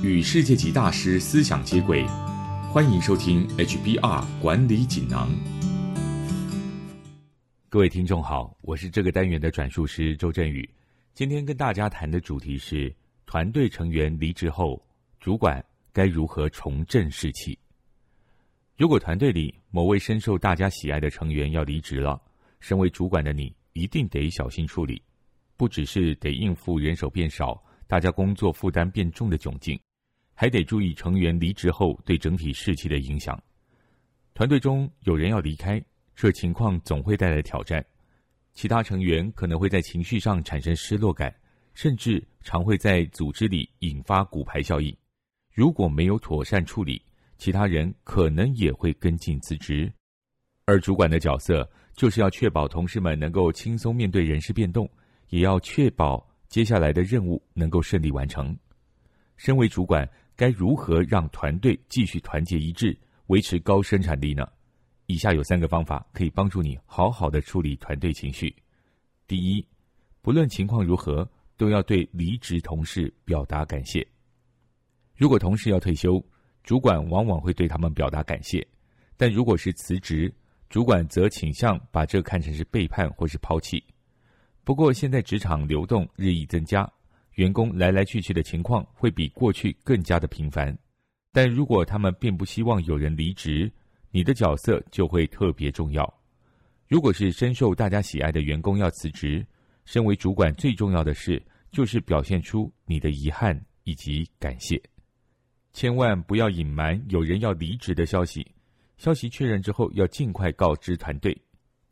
与世界级大师思想接轨，欢迎收听 HBR 管理锦囊。各位听众好，我是这个单元的转述师周振宇。今天跟大家谈的主题是：团队成员离职后，主管该如何重振士气？如果团队里某位深受大家喜爱的成员要离职了，身为主管的你一定得小心处理，不只是得应付人手变少。大家工作负担变重的窘境，还得注意成员离职后对整体士气的影响。团队中有人要离开，这情况总会带来挑战。其他成员可能会在情绪上产生失落感，甚至常会在组织里引发骨牌效应。如果没有妥善处理，其他人可能也会跟进辞职。而主管的角色就是要确保同事们能够轻松面对人事变动，也要确保。接下来的任务能够顺利完成。身为主管，该如何让团队继续团结一致，维持高生产力呢？以下有三个方法可以帮助你好好的处理团队情绪。第一，不论情况如何，都要对离职同事表达感谢。如果同事要退休，主管往往会对他们表达感谢；但如果是辞职，主管则倾向把这看成是背叛或是抛弃。不过，现在职场流动日益增加，员工来来去去的情况会比过去更加的频繁。但如果他们并不希望有人离职，你的角色就会特别重要。如果是深受大家喜爱的员工要辞职，身为主管最重要的事就是表现出你的遗憾以及感谢。千万不要隐瞒有人要离职的消息，消息确认之后要尽快告知团队。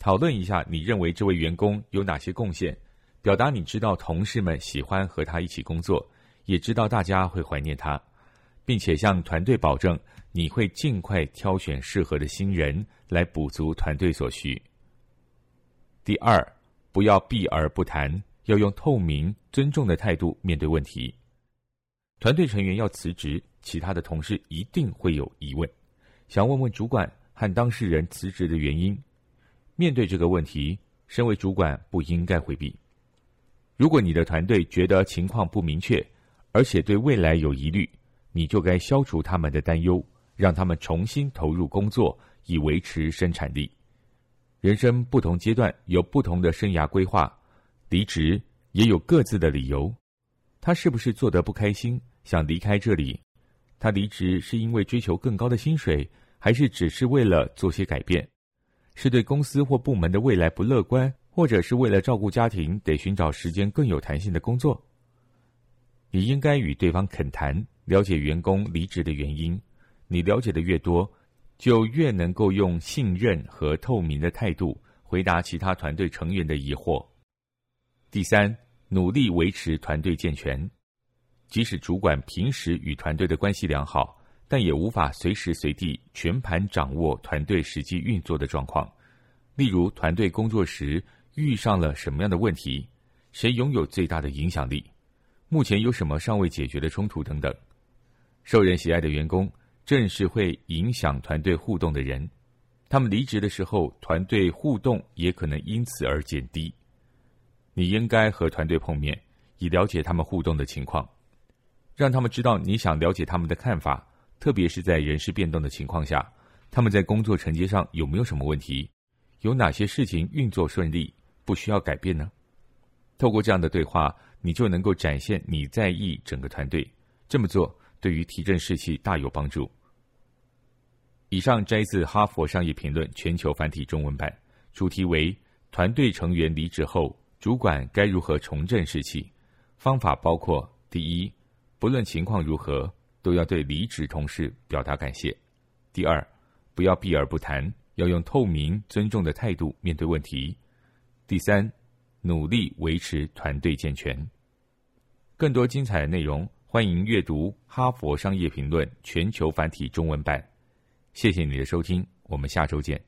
讨论一下，你认为这位员工有哪些贡献？表达你知道同事们喜欢和他一起工作，也知道大家会怀念他，并且向团队保证你会尽快挑选适合的新人来补足团队所需。第二，不要避而不谈，要用透明、尊重的态度面对问题。团队成员要辞职，其他的同事一定会有疑问，想问问主管和当事人辞职的原因。面对这个问题，身为主管不应该回避。如果你的团队觉得情况不明确，而且对未来有疑虑，你就该消除他们的担忧，让他们重新投入工作，以维持生产力。人生不同阶段有不同的生涯规划，离职也有各自的理由。他是不是做得不开心，想离开这里？他离职是因为追求更高的薪水，还是只是为了做些改变？是对公司或部门的未来不乐观，或者是为了照顾家庭，得寻找时间更有弹性的工作。你应该与对方恳谈，了解员工离职的原因。你了解的越多，就越能够用信任和透明的态度回答其他团队成员的疑惑。第三，努力维持团队健全。即使主管平时与团队的关系良好。但也无法随时随地全盘掌握团队实际运作的状况，例如团队工作时遇上了什么样的问题，谁拥有最大的影响力，目前有什么尚未解决的冲突等等。受人喜爱的员工正是会影响团队互动的人，他们离职的时候，团队互动也可能因此而减低。你应该和团队碰面，以了解他们互动的情况，让他们知道你想了解他们的看法。特别是在人事变动的情况下，他们在工作承接上有没有什么问题？有哪些事情运作顺利，不需要改变呢？透过这样的对话，你就能够展现你在意整个团队。这么做对于提振士气大有帮助。以上摘自《哈佛商业评论》全球繁体中文版，主题为“团队成员离职后，主管该如何重振士气”。方法包括：第一，不论情况如何。都要对离职同事表达感谢。第二，不要避而不谈，要用透明、尊重的态度面对问题。第三，努力维持团队健全。更多精彩的内容，欢迎阅读《哈佛商业评论》全球繁体中文版。谢谢你的收听，我们下周见。